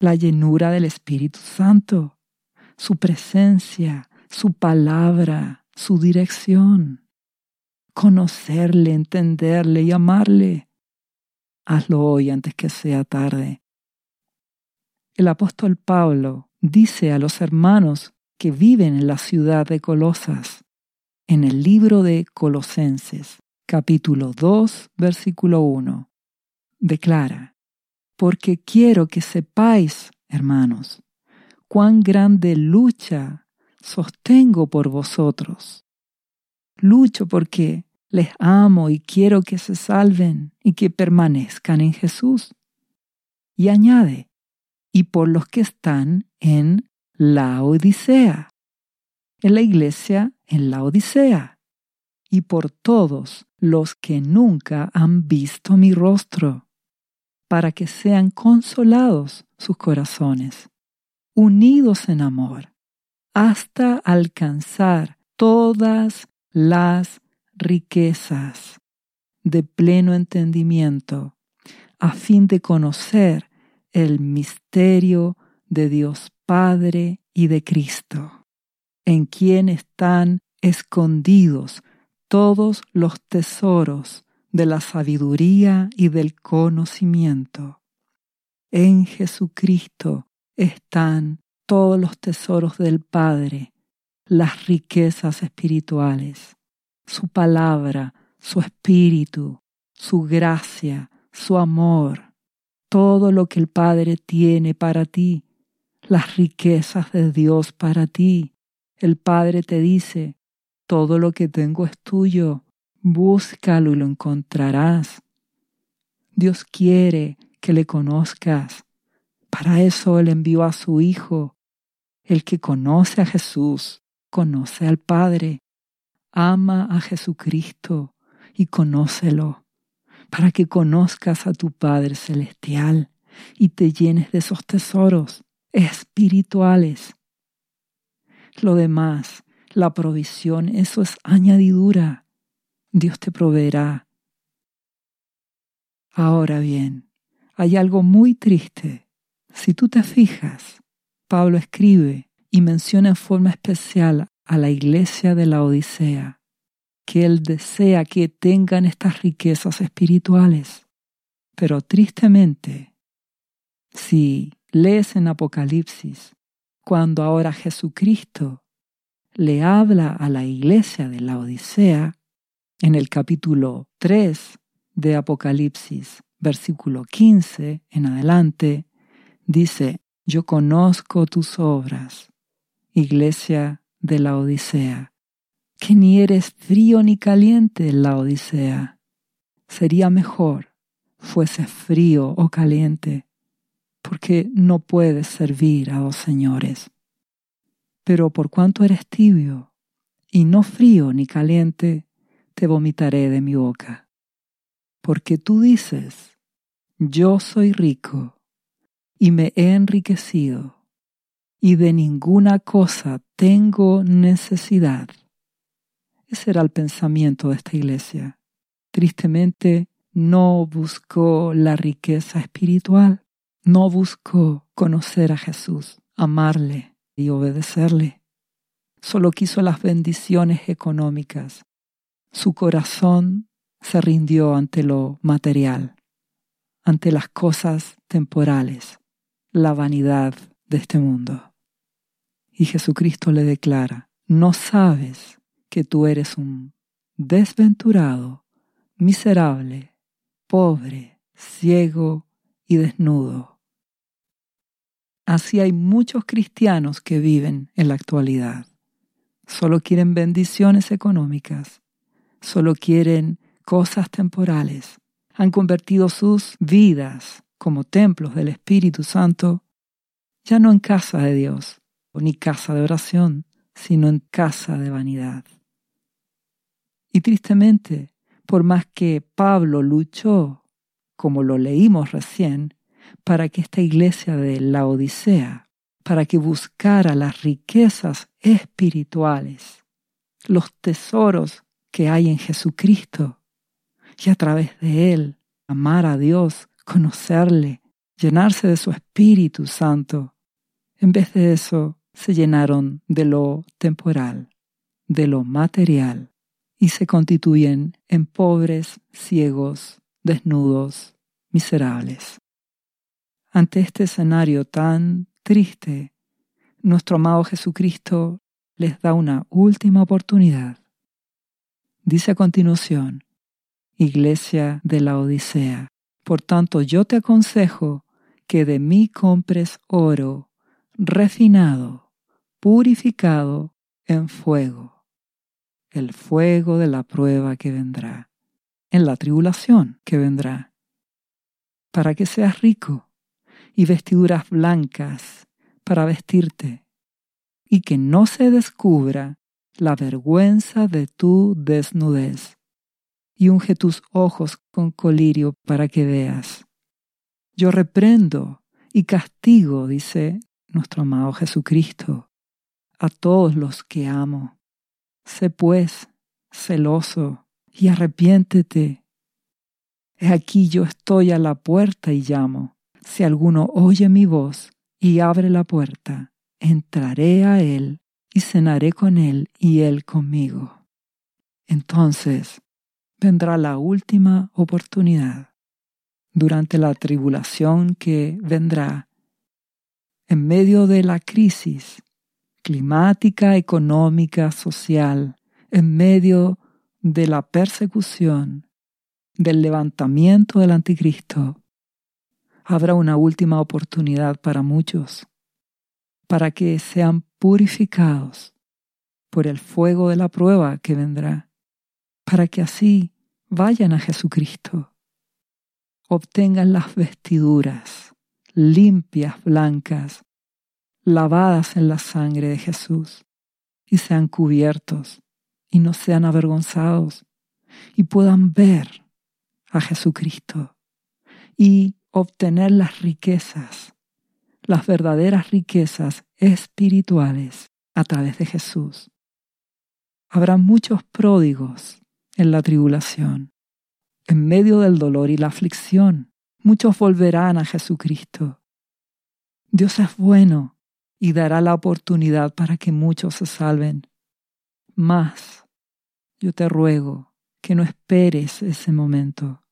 la llenura del Espíritu Santo, su presencia, su palabra, su dirección. Conocerle, entenderle y amarle. Hazlo hoy antes que sea tarde. El apóstol Pablo dice a los hermanos que viven en la ciudad de Colosas, en el libro de Colosenses, capítulo 2, versículo 1, declara, porque quiero que sepáis, hermanos, cuán grande lucha sostengo por vosotros. Lucho porque les amo y quiero que se salven y que permanezcan en Jesús. Y añade, y por los que están en la Odisea, en la iglesia en la Odisea, y por todos los que nunca han visto mi rostro, para que sean consolados sus corazones, unidos en amor, hasta alcanzar todas las riquezas de pleno entendimiento, a fin de conocer el misterio de Dios Padre y de Cristo en quien están escondidos todos los tesoros de la sabiduría y del conocimiento. En Jesucristo están todos los tesoros del Padre, las riquezas espirituales, su palabra, su espíritu, su gracia, su amor, todo lo que el Padre tiene para ti, las riquezas de Dios para ti, el Padre te dice, todo lo que tengo es tuyo, búscalo y lo encontrarás. Dios quiere que le conozcas. Para eso Él envió a su Hijo. El que conoce a Jesús, conoce al Padre. Ama a Jesucristo y conócelo, para que conozcas a tu Padre Celestial y te llenes de esos tesoros espirituales lo demás, la provisión, eso es añadidura. Dios te proveerá. Ahora bien, hay algo muy triste. Si tú te fijas, Pablo escribe y menciona en forma especial a la iglesia de la Odisea, que él desea que tengan estas riquezas espirituales. Pero tristemente, si lees en Apocalipsis cuando ahora Jesucristo le habla a la iglesia de la Odisea, en el capítulo 3 de Apocalipsis, versículo 15 en adelante, dice, yo conozco tus obras, iglesia de la Odisea, que ni eres frío ni caliente en la Odisea. Sería mejor fuese frío o caliente porque no puedes servir a dos señores. Pero por cuanto eres tibio, y no frío ni caliente, te vomitaré de mi boca. Porque tú dices, yo soy rico, y me he enriquecido, y de ninguna cosa tengo necesidad. Ese era el pensamiento de esta iglesia. Tristemente, no buscó la riqueza espiritual, no buscó conocer a Jesús, amarle y obedecerle. Solo quiso las bendiciones económicas. Su corazón se rindió ante lo material, ante las cosas temporales, la vanidad de este mundo. Y Jesucristo le declara, ¿no sabes que tú eres un desventurado, miserable, pobre, ciego y desnudo. Así hay muchos cristianos que viven en la actualidad. Solo quieren bendiciones económicas, solo quieren cosas temporales. Han convertido sus vidas como templos del Espíritu Santo, ya no en casa de Dios, ni casa de oración, sino en casa de vanidad. Y tristemente, por más que Pablo luchó como lo leímos recién, para que esta iglesia de la Odisea, para que buscara las riquezas espirituales, los tesoros que hay en Jesucristo, y a través de Él amar a Dios, conocerle, llenarse de su Espíritu Santo. En vez de eso, se llenaron de lo temporal, de lo material, y se constituyen en pobres, ciegos, desnudos, miserables. Ante este escenario tan triste, nuestro amado Jesucristo les da una última oportunidad. Dice a continuación, Iglesia de la Odisea, por tanto yo te aconsejo que de mí compres oro refinado, purificado en fuego, el fuego de la prueba que vendrá, en la tribulación que vendrá, para que seas rico y vestiduras blancas para vestirte, y que no se descubra la vergüenza de tu desnudez, y unge tus ojos con colirio para que veas. Yo reprendo y castigo, dice nuestro amado Jesucristo, a todos los que amo. Sé pues celoso y arrepiéntete. He aquí yo estoy a la puerta y llamo. Si alguno oye mi voz y abre la puerta, entraré a él y cenaré con él y él conmigo. Entonces vendrá la última oportunidad durante la tribulación que vendrá en medio de la crisis climática, económica, social, en medio de la persecución, del levantamiento del anticristo, habrá una última oportunidad para muchos, para que sean purificados por el fuego de la prueba que vendrá, para que así vayan a Jesucristo, obtengan las vestiduras limpias, blancas, lavadas en la sangre de Jesús, y sean cubiertos y no sean avergonzados, y puedan ver a Jesucristo y obtener las riquezas, las verdaderas riquezas espirituales a través de Jesús. Habrá muchos pródigos en la tribulación, en medio del dolor y la aflicción. Muchos volverán a Jesucristo. Dios es bueno y dará la oportunidad para que muchos se salven. Mas, yo te ruego que no esperes ese momento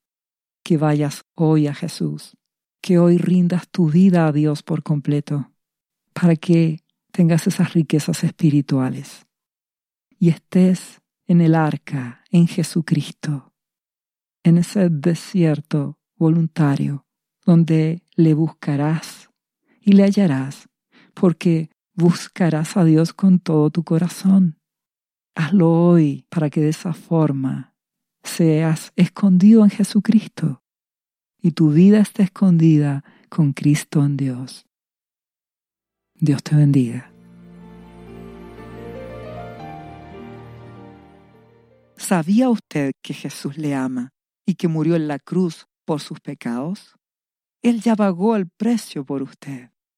que vayas hoy a Jesús, que hoy rindas tu vida a Dios por completo, para que tengas esas riquezas espirituales y estés en el arca, en Jesucristo, en ese desierto voluntario donde le buscarás y le hallarás, porque buscarás a Dios con todo tu corazón. Hazlo hoy para que de esa forma seas escondido en Jesucristo y tu vida esté escondida con Cristo en Dios. Dios te bendiga. ¿Sabía usted que Jesús le ama y que murió en la cruz por sus pecados? Él ya pagó el precio por usted.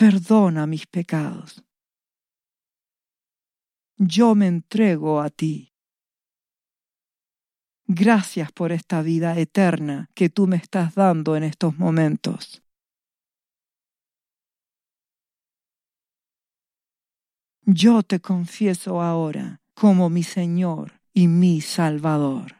Perdona mis pecados. Yo me entrego a ti. Gracias por esta vida eterna que tú me estás dando en estos momentos. Yo te confieso ahora como mi Señor y mi Salvador.